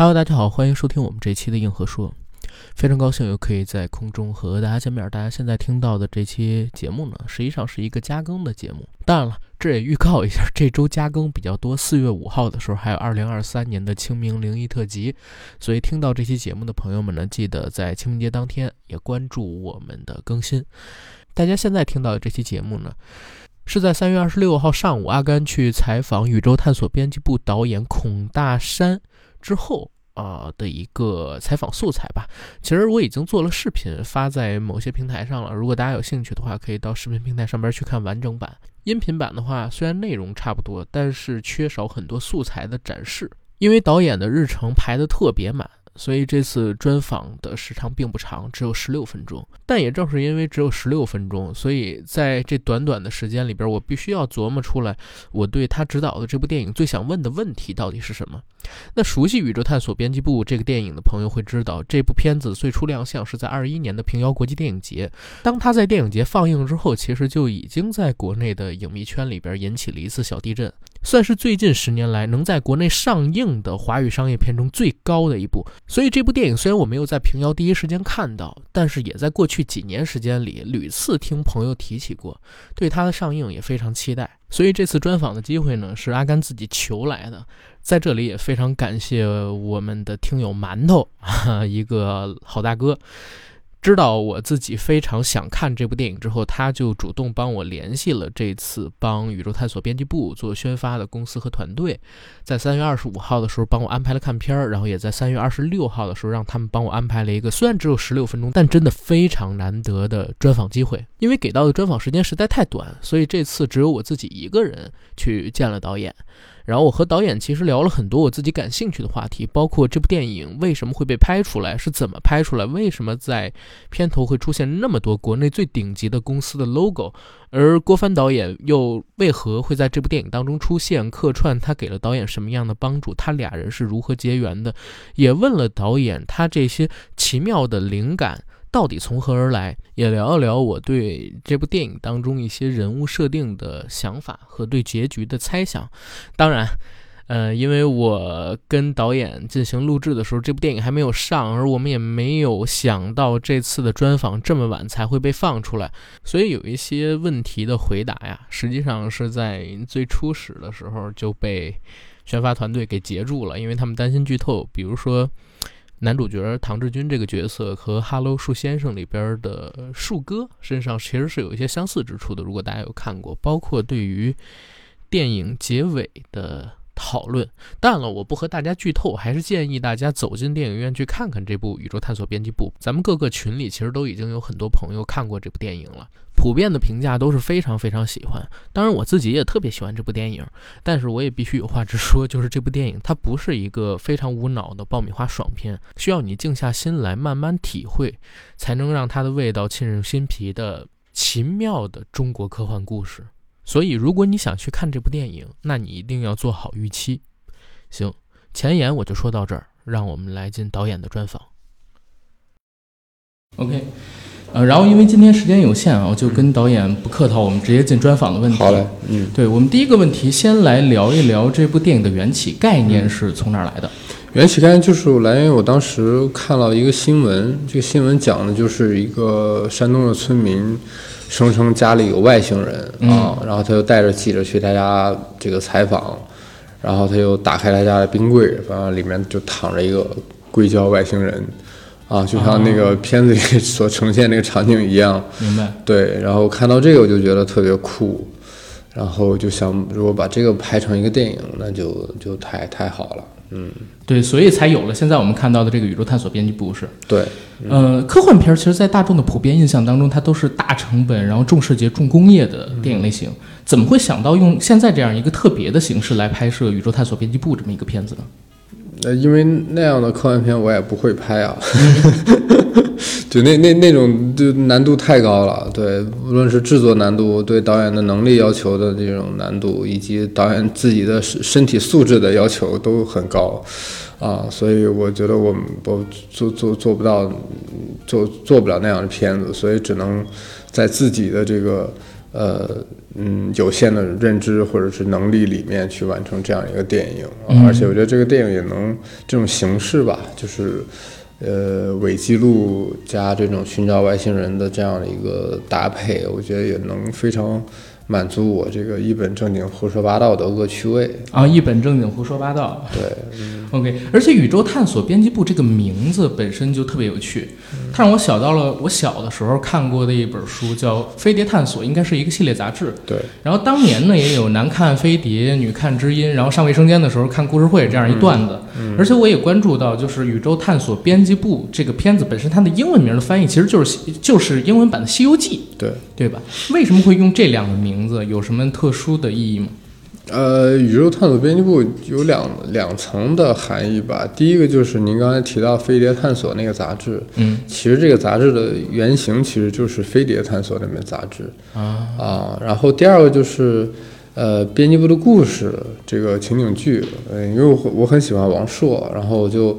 Hello，大家好，欢迎收听我们这期的硬核说。非常高兴又可以在空中和大家见面。大家现在听到的这期节目呢，实际上是一个加更的节目。当然了，这也预告一下，这周加更比较多。四月五号的时候还有二零二三年的清明灵异特辑，所以听到这期节目的朋友们呢，记得在清明节当天也关注我们的更新。大家现在听到的这期节目呢，是在三月二十六号上午，阿甘去采访宇宙探索编辑部导演孔大山之后。啊的一个采访素材吧，其实我已经做了视频发在某些平台上了。如果大家有兴趣的话，可以到视频平台上边去看完整版。音频版的话，虽然内容差不多，但是缺少很多素材的展示，因为导演的日程排的特别满。所以这次专访的时长并不长，只有十六分钟。但也正是因为只有十六分钟，所以在这短短的时间里边，我必须要琢磨出来，我对他指导的这部电影最想问的问题到底是什么。那熟悉《宇宙探索编辑部》这个电影的朋友会知道，这部片子最初亮相是在二一年的平遥国际电影节。当它在电影节放映之后，其实就已经在国内的影迷圈里边引起了一次小地震。算是最近十年来能在国内上映的华语商业片中最高的一部，所以这部电影虽然我没有在平遥第一时间看到，但是也在过去几年时间里屡次听朋友提起过，对它的上映也非常期待。所以这次专访的机会呢，是阿甘自己求来的，在这里也非常感谢我们的听友馒头，一个好大哥。知道我自己非常想看这部电影之后，他就主动帮我联系了这次帮宇宙探索编辑部做宣发的公司和团队，在三月二十五号的时候帮我安排了看片儿，然后也在三月二十六号的时候让他们帮我安排了一个虽然只有十六分钟，但真的非常难得的专访机会。因为给到的专访时间实在太短，所以这次只有我自己一个人去见了导演。然后我和导演其实聊了很多我自己感兴趣的话题，包括这部电影为什么会被拍出来，是怎么拍出来，为什么在片头会出现那么多国内最顶级的公司的 logo，而郭帆导演又为何会在这部电影当中出现客串，他给了导演什么样的帮助，他俩人是如何结缘的，也问了导演他这些奇妙的灵感。到底从何而来？也聊一聊我对这部电影当中一些人物设定的想法和对结局的猜想。当然，呃，因为我跟导演进行录制的时候，这部电影还没有上，而我们也没有想到这次的专访这么晚才会被放出来，所以有一些问题的回答呀，实际上是在最初始的时候就被宣发团队给截住了，因为他们担心剧透，比如说。男主角唐志军这个角色和《Hello 树先生》里边的树哥身上其实是有一些相似之处的。如果大家有看过，包括对于电影结尾的讨论，当然了，我不和大家剧透，还是建议大家走进电影院去看看这部《宇宙探索编辑部》。咱们各个群里其实都已经有很多朋友看过这部电影了。普遍的评价都是非常非常喜欢，当然我自己也特别喜欢这部电影，但是我也必须有话直说，就是这部电影它不是一个非常无脑的爆米花爽片，需要你静下心来慢慢体会，才能让它的味道沁入心脾的奇妙的中国科幻故事。所以如果你想去看这部电影，那你一定要做好预期。行，前言我就说到这儿，让我们来进导演的专访。OK。呃，然后因为今天时间有限啊，我就跟导演不客套，我们直接进专访的问题。好嘞，嗯，对我们第一个问题，先来聊一聊这部电影的缘起概念是从哪儿来的？缘起概念就是来源于我当时看了一个新闻，这个新闻讲的就是一个山东的村民声称家里有外星人啊，然后他就带着记者去他家这个采访，然后他又打开他家的冰柜，然后里面就躺着一个硅胶外星人。啊，就像那个片子里所呈现那个场景一样，明白？对，然后看到这个我就觉得特别酷，然后就想如果把这个拍成一个电影，那就就太太好了。嗯，对，所以才有了现在我们看到的这个宇宙探索编辑部是。对，呃，科幻片其实，在大众的普遍印象当中，它都是大成本，然后重视节、重工业的电影类型，怎么会想到用现在这样一个特别的形式来拍摄宇宙探索编辑部这么一个片子呢？呃，因为那样的科幻片我也不会拍啊，就那那那种就难度太高了，对，无论是制作难度、对导演的能力要求的这种难度，以及导演自己的身身体素质的要求都很高，啊，所以我觉得我我做做做不到，做做不了那样的片子，所以只能在自己的这个呃嗯有限的认知或者是能力里面去完成这样一个电影，嗯。而且我觉得这个电影也能这种形式吧，就是呃伪记录加这种寻找外星人的这样的一个搭配，我觉得也能非常满足我这个一本正经胡说八道的恶趣味。啊，一本正经胡说八道。对，OK，而且宇宙探索编辑部这个名字本身就特别有趣，它让我想到了我小的时候看过的一本书，叫《飞碟探索》，应该是一个系列杂志。对，然后当年呢也有男看飞碟，女看知音，然后上卫生间的时候看故事会这样一段子。而且我也关注到，就是宇宙探索编辑部这个片子本身它的英文名的翻译其实就是就是英文版的《西游记》，对，对吧？为什么会用这两个名字？有什么特殊的意义吗？呃，宇宙探索编辑部有两两层的含义吧。第一个就是您刚才提到《飞碟探索》那个杂志，嗯其实这个杂志的原型其实就是《飞碟探索》那本杂志啊啊。然后第二个就是，呃，编辑部的故事这个情景剧，呃，因为我我很喜欢王朔，然后我就，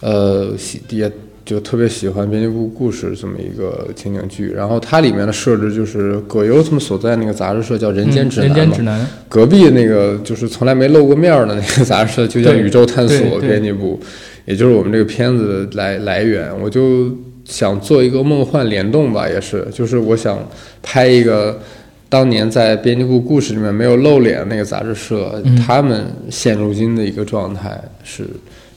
呃，喜也就特别喜欢编辑部故事这么一个情景剧。然后它里面的设置就是葛优他们所在那个杂志社叫《人间指南》嗯人间嘛指南，隔壁那个就是从来没露过面儿的那个杂志社，就叫宇宙探索编辑部，也就是我们这个片子的来来源。我就想做一个梦幻联动吧，也是，就是我想拍一个当年在编辑部故事里面没有露脸那个杂志社，嗯他们现如今的一个状态是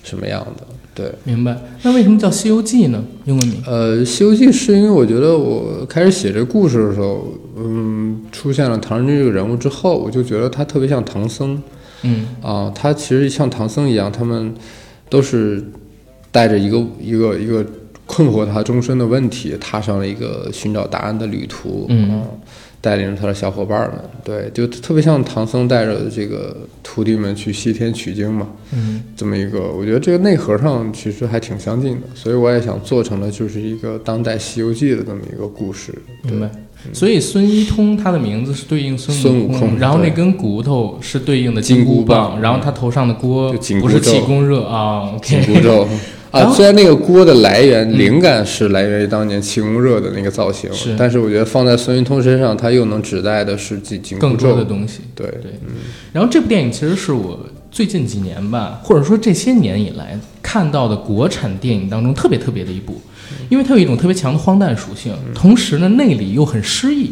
什么样的？对。明白？那为什么叫《西游记》呢？英文名？呃，《西游记》是因为我觉得我开始写这故事的时候，嗯，出现了唐人街这个人物之后，我就觉得他特别像唐僧。嗯啊，他其实像唐僧一样，他们都是带着一个一个一个困惑他终身的问题，踏上了一个寻找答案的旅途。嗯啊带领着他的小伙伴们，对，就特别像唐僧带着这个徒弟们去西天取经嘛，嗯。这么一个，我觉得这个内核上其实还挺相近的，所以我也想做成了就是一个当代《西游记》的这么一个故事。对明白。所以孙一通他的名字是对应孙孙悟空然后那根骨头是对应的金箍箍棒然后他头上的锅不是气咒功热啊紧，OK，箍咒 啊虽然那个锅的来源灵感是来源于当年气功热的那个造型，是但是我觉得放在孙云通身上，他又能指代的是紧紧更多的。东西。对，对，然后这部电影其实是我最近几年吧，或者说这些年以来看到的国产电影当中特别特别的一部，因为它有一种特别强的荒诞属性，同时呢内里又很诗意。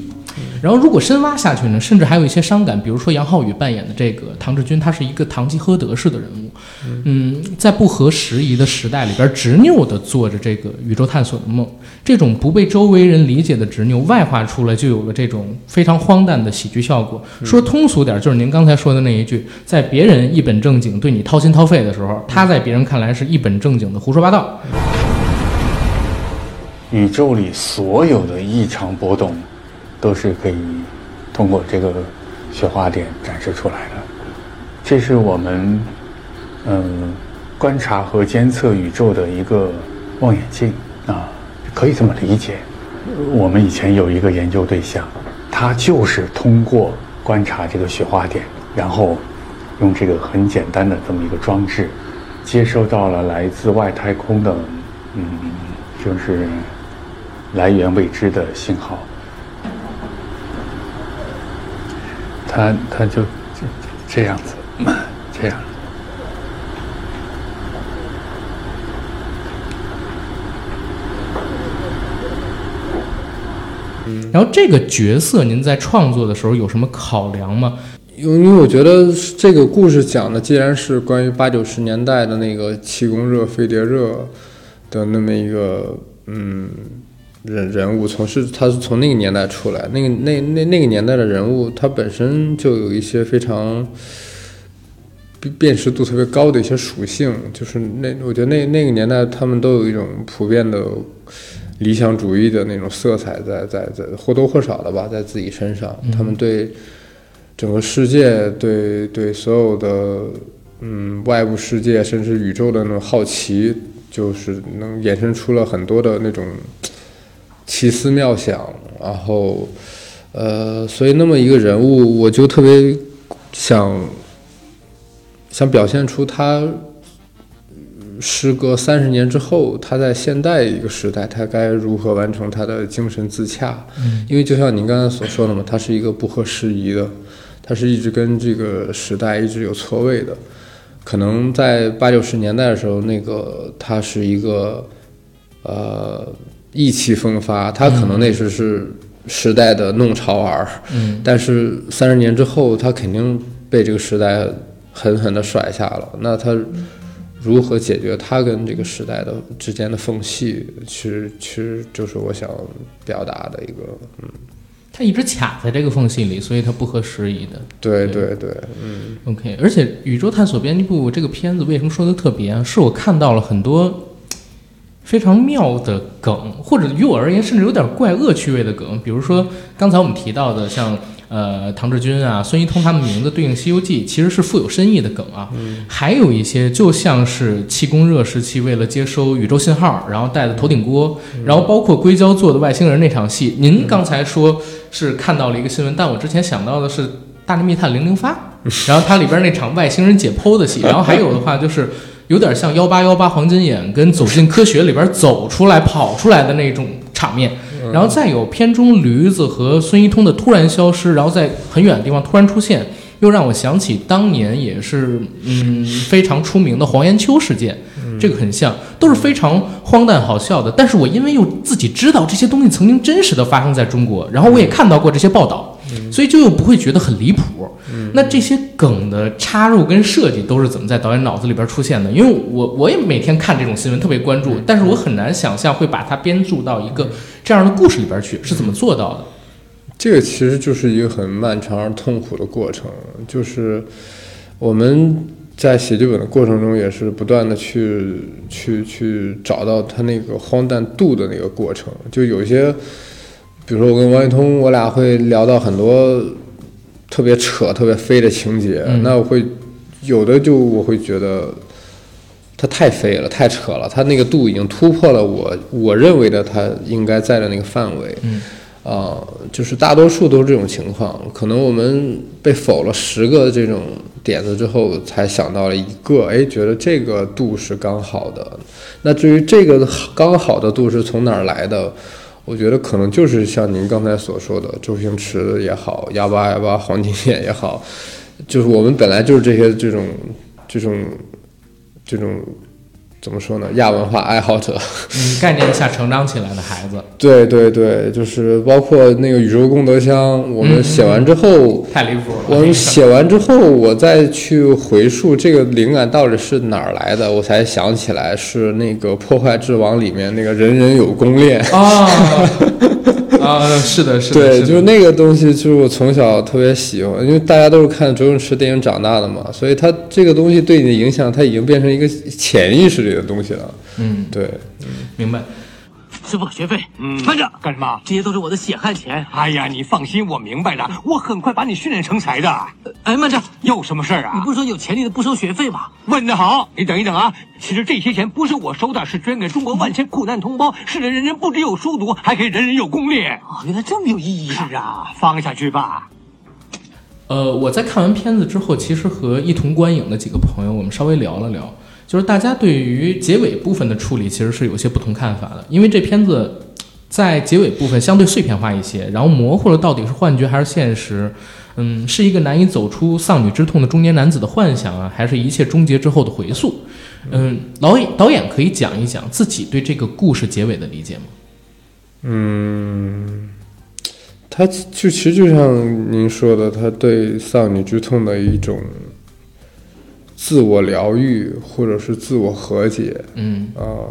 然后如果深挖下去呢，甚至还有一些伤感，比如说杨浩宇扮演的这个唐志军，他是一个堂吉诃德式的人物，嗯，在不合时宜的时代里边执拗地做着这个宇宙探索的梦，这种不被周围人理解的执拗外化出来，就有了这种非常荒诞的喜剧效果。说通俗点，就是您刚才说的那一句，在别人一本正经对你掏心掏肺的时候，他在别人看来是一本正经的胡说八道。宇宙里所有的异常波动，都是可以通过这个雪花点展示出来的。这是我们嗯观察和监测宇宙的一个望远镜啊，可以这么理解。我们以前有一个研究对象，他就是通过观察这个雪花点，然后用这个很简单的这么一个装置，接收到了来自外太空的嗯，就是来源未知的信号。他他就这这样子，这样。然后这个角色，您在创作的时候有什么考量吗？因为因为我觉得这个故事讲的既然是关于八九十年代的那个气功热、飞碟热的那么一个嗯人人物，从是他是从那个年代出来，那个那那那个年代的人物，他本身就有一些非常辨辨识度特别高的一些属性，就是那我觉得那那个年代他们都有一种普遍的理想主义的那种色彩在在在或多或少的吧，在自己身上，他们对。整个世界对对所有的嗯外部世界甚至宇宙的那种好奇，就是能衍生出了很多的那种奇思妙想，然后呃，所以那么一个人物，我就特别想想表现出他时隔三十年之后，他在现代一个时代，他该如何完成他的精神自洽？嗯，因为就像您刚才所说的嘛，他是一个不合时宜的，他是一直跟这个时代一直有错位的。可能在八九十年代的时候，那个他是一个呃意气风发，他可能那时是时代的弄潮儿，嗯，但是三十年之后，他肯定被这个时代狠狠地甩下了。那他如何解决他跟这个时代的之间的缝隙？其实，其实就是我想表达的一个，嗯，他一直卡在这个缝隙里，所以他不合时宜的。对对对，嗯 OK，而且《宇宙探索编辑部》这个片子为什么说的特别啊？是我看到了很多非常妙的梗，或者于我而言甚至有点怪恶趣味的梗，比如说刚才我们提到的像。呃，唐志军啊，孙一通他们名字对应《西游记》，其实是富有深意的梗啊。还有一些就像是气功热时期为了接收宇宙信号，然后带的头顶锅，然后包括硅胶做的外星人那场戏。您刚才说是看到了一个新闻，但我之前想到的是《大内密探零零发》，然后它里边那场外星人解剖的戏，然后还有的话就是有点像幺八幺八黄金眼跟走进科学里边走出来跑出来的那种场面。然后再有片中驴子和孙一通的突然消失，然后在很远的地方突然出现，又让我想起当年也是嗯非常出名的黄延秋事件，这个很像，都是非常荒诞好笑的。但是我因为又自己知道这些东西曾经真实的发生在中国，然后我也看到过这些报道，所以就又不会觉得很离谱。那这些梗的插入跟设计都是怎么在导演脑子里边出现的？因为我我也每天看这种新闻，特别关注，但是我很难想象会把它编注到一个这样的故事里边去，是怎么做到的？这个其实就是一个很漫长而痛苦的过程，就是我们在写剧本的过程中，也是不断的去去去找到它那个荒诞度的那个过程。就有些，比如说我跟王一通，我俩会聊到很多特别扯、特别飞的情节，嗯那我会有的就我会觉得。他太飞了，太扯了，他那个度已经突破了我我认为的他应该在的那个范围。嗯，啊、就是大多数都是这种情况。可能我们被否了十个这种点子之后，才想到了一个，哎，觉得这个度是刚好的。那至于这个刚好的度是从哪儿来的，我觉得可能就是像您刚才所说的，周星驰也好，幺八幺八黄金眼也好，就是我们本来就是这些这种这种这种怎么说呢？亚文化爱好者。嗯，概念下成长起来的孩子，对对对，就是包括那个宇宙功德箱，我们写完之后，太离谱了。我们写完之后，我再去回溯这个灵感到底是哪儿来的，我才想起来是那个《破坏之王》里面那个人人有功练。啊 啊，是的，是的，对，是就是那个东西，就是我从小特别喜欢，因为大家都是看周星驰电影长大的嘛，所以他这个东西对你的影响，它已经变成一个潜意识里的东西了。嗯，对，明白。师傅，学费，嗯慢着，干什么？这些都是我的血汗钱。哎呀，你放心，我明白的，我很快把你训练成才的。哎，慢着，有什么事儿啊？你不是说有潜力的不收学费吗？问得好，你等一等啊！其实这些钱不是我收的，是捐给中国万千苦难同胞，使得人人不只有书读，还可以人人有功练。哦，原来这么有意义啊！是啊，放下去吧。呃，我在看完片子之后，其实和一同观影的几个朋友，我们稍微聊了聊，就是大家对于结尾部分的处理其实是有些不同看法的，因为这片子在结尾部分相对碎片化一些，然后模糊了到底是幻觉还是现实，嗯，是一个难以走出丧女之痛的中年男子的幻想啊，还是一切终结之后的回溯？嗯，导演导演可以讲一讲自己对这个故事结尾的理解吗？嗯，他就其实就像您说的，他对丧女之痛的一种自我疗愈或者是自我和解嗯啊、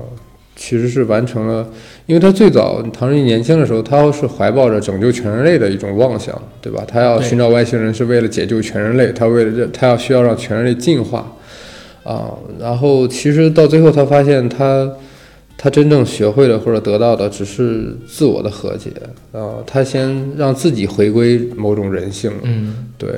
其实是完成了。因为他最早唐人年轻的时候，他是怀抱着拯救全人类的一种妄想，对吧？他要寻找外星人是为了解救全人类，他为了这，他要需要让全人类进化啊。然后其实到最后，他发现他。他真正学会了或者得到的只是自我的和解啊、他先让自己回归某种人性，嗯对，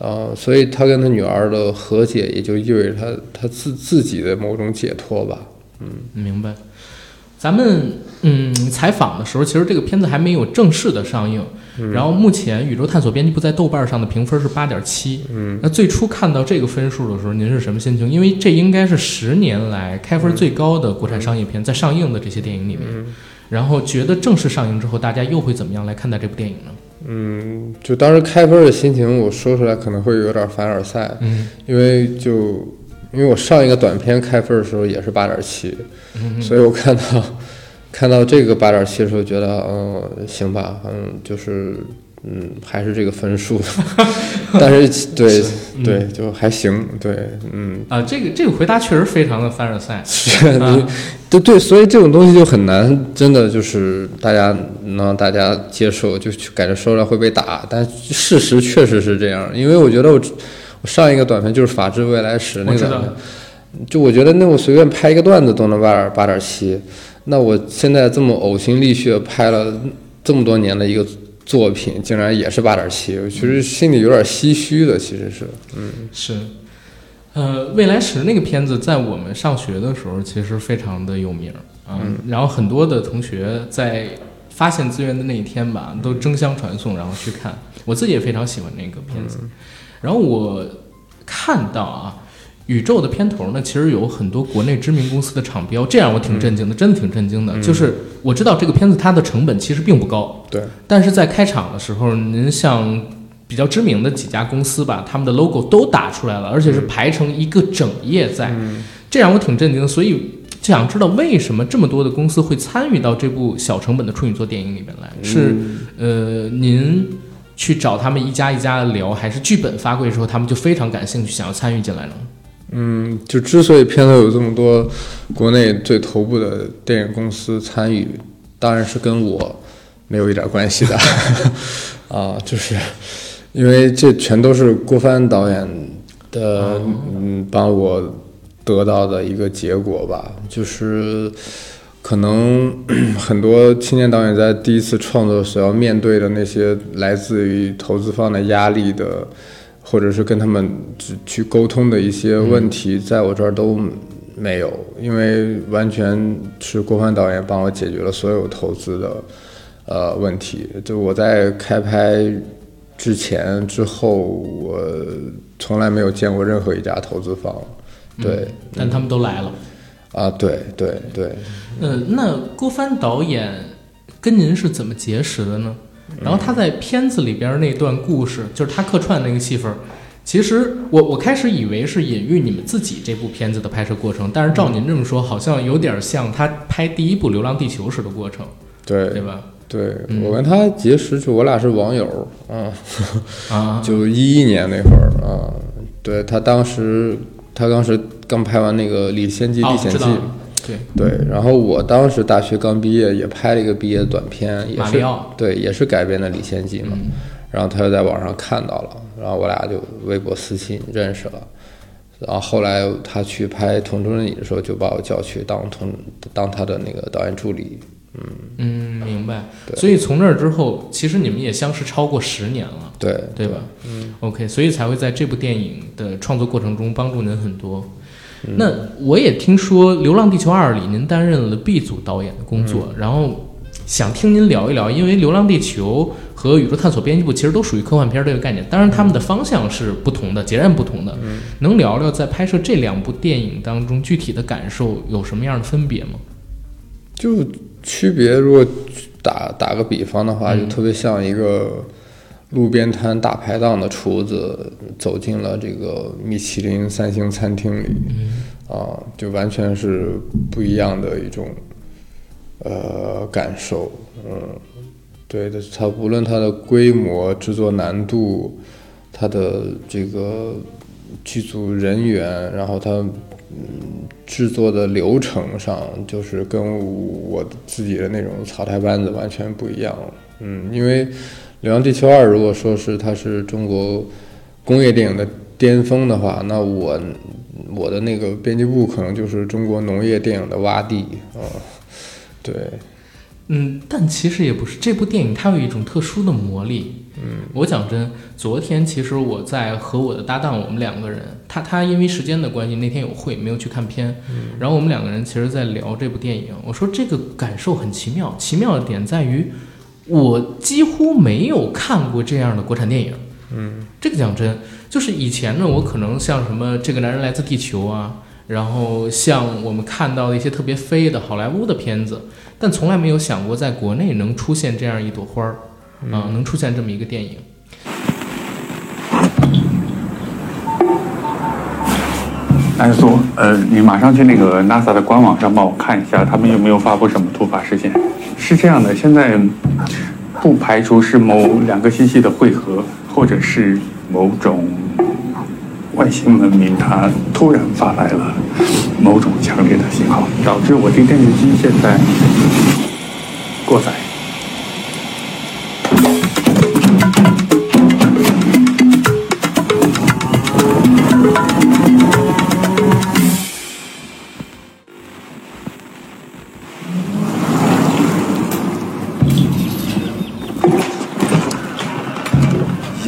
啊、所以他跟他女儿的和解，也就意味着他他自自己的某种解脱吧。嗯明白。咱们嗯采访的时候，其实这个片子还没有正式的上映。然后目前《宇宙探索编辑部》在豆瓣上的评分是八点七。嗯，那最初看到这个分数的时候，您是什么心情？因为这应该是十年来开分最高的国产商业片，在上映的这些电影里面。然后觉得正式上映之后，大家又会怎么样来看待这部电影呢？嗯，就当时开分的心情，我说出来可能会有点凡尔赛，嗯，因为就因为我上一个短片开分的时候也是八点七，嗯所以我看到看到这个八点七的时候，觉得嗯行吧，嗯就是嗯还是这个分数，但是对对就还行，对嗯。啊，这个这个回答确实非常的凡尔赛。是对对，所以这种东西就很难，真的就是大家能让大家接受，就就感觉说出来会被打，但事实确实是这样，因为我觉得我我上一个短片就是《法治未来史》那个，就我觉得那我随便拍一个段子都能八点八点七，那我现在这么呕心沥血拍了这么多年的一个作品，竟然也是八点七，我其实心里有点唏嘘的，其实是，嗯是，呃，未来时那个片子在我们上学的时候其实非常的有名儿嗯，然后很多的同学在发现资源的那一天吧，都争相传送，然后去看。我自己也非常喜欢那个片子，然后我看到啊。宇宙的片头呢，其实有很多国内知名公司的厂标，这让我挺震惊的，真的挺震惊的。就是我知道这个片子它的成本其实并不高，对，但是在开场的时候，您像比较知名的几家公司吧，他们的 logo 都打出来了，而且是排成一个整页在，这让我挺震惊的。所以就想知道为什么这么多的公司会参与到这部小成本的处女座电影里面来？是呃，您去找他们一家一家的聊，还是剧本发过去之后，他们就非常感兴趣，想要参与进来呢？嗯，就之所以片头有这么多国内最头部的电影公司参与，当然是跟我没有一点关系的 啊，就是因为这全都是郭帆导演的嗯帮我得到的一个结果吧，就是可能 很多青年导演在第一次创作时要面对的那些来自于投资方的压力的。或者是跟他们去去沟通的一些问题，在我这儿都没有，因为完全是郭帆导演帮我解决了所有投资的呃问题。就我在开拍之前、之后，我从来没有见过任何一家投资方。对，但他们都来了。啊，对对对，呃，那郭帆导演跟您是怎么结识的呢？然后他在片子里边那段故事，就是他客串那个戏份儿，其实我我开始以为是隐喻你们自己这部片子的拍摄过程，但是照您这么说，好像有点像他拍第一部《流浪地球》时的过程，对对吧？对，我跟他结识就我俩是网友，嗯。啊，就一一年那会儿啊，对他当时他当时刚拍完那个《历险记》，哦历险记对，对，然后我当时大学刚毕业，也拍了一个毕业短片，也是马里奥对，也是改编的《李先记》嘛。嗯然后他就在网上看到了，然后我俩就微博私信认识了。然后后来他去拍《同桌的你》的时候，就把我叫去当同当他的那个导演助理。嗯嗯，明白。所以从那儿之后，其实你们也相识超过十年了，对对吧？嗯，OK，所以才会在这部电影的创作过程中帮助您很多。那我也听说《流浪地球二》里您担任了 B 组导演的工作，然后想听您聊一聊，因为《流浪地球》和《宇宙探索编辑部》其实都属于科幻片这个概念，当然他们的方向是不同的，截然不同的。能聊聊在拍摄这两部电影当中具体的感受有什么样的分别吗？就区别，如果打打个比方的话，就特别像一个路边摊大排档的厨子走进了这个米其林三星餐厅里，啊，就完全是不一样的一种呃感受，嗯，对的，它无论它的规模、制作难度，它的这个剧组人员，然后它嗯制作的流程上，就是跟我自己的那种草台班子完全不一样。嗯，因为《流浪地球二》如果说是它是中国工业电影的巅峰的话，那我我的那个编辑部可能就是中国农业电影的洼地啊、对，嗯，但其实也不是，这部电影它有一种特殊的魔力，嗯，我讲真，昨天其实我在和我的搭档，我们两个人，他他因为时间的关系，那天有会没有去看片，然后我们两个人其实在聊这部电影。我说这个感受很奇妙，奇妙的点在于，我几乎没有看过这样的国产电影。嗯，这个讲真，就是以前呢，我可能像什么《这个男人来自地球》啊，然后像我们看到的一些特别飞的好莱坞的片子，但从来没有想过在国内能出现这样一朵花儿。啊，能出现这么一个电影。安苏，呃，你马上去那个 NASA 的官网上帮我看一下，他们有没有发布什么突发事件？是这样的，现在不排除是某两个星系的汇合，或者是某种外星文明它突然发来了某种强烈的信号，导致我这电视机现在过载。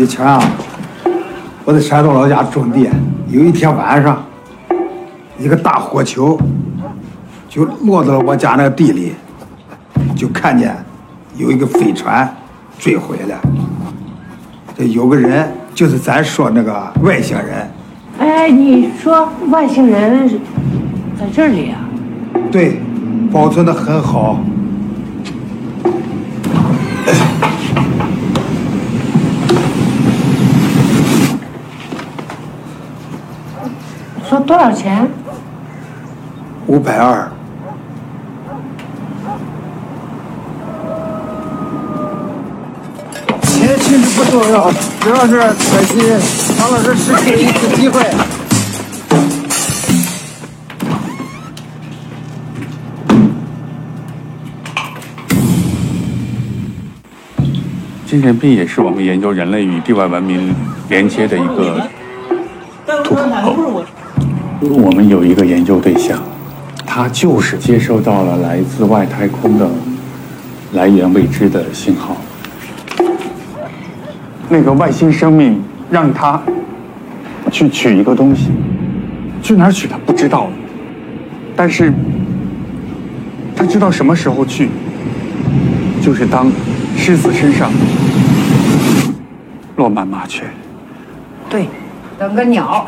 以前啊，我在山东老家种地，有一天晚上，一个大火球就落到了我家那个地里，就看见有一个飞船坠毁了。这有个人就是咱说那个外星人，哎，你说外星人在这里啊？对，保存的很好。说多少钱？五百二。钱其实不重要，主要是可惜唐老师失去了一次机会。精神病也是我们研究人类与地外文明连接的一个。我们有一个研究对象，他就是接收到了来自外太空的来源未知的信号。那个外星生命让他去取一个东西，去哪儿取他不知道，但是他知道什么时候去，就是当狮子身上落满麻雀。对，等个鸟。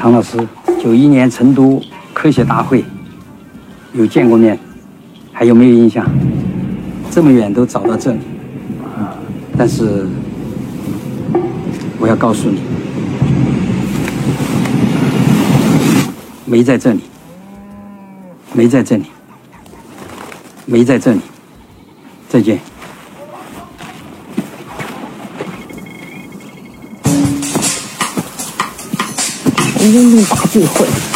唐老师，九一年成都科学大会有见过面，还有没有印象？这么远都找到这里，但是我要告诉你，没在这里，没在这里，没在这里。再见。人生大聚会。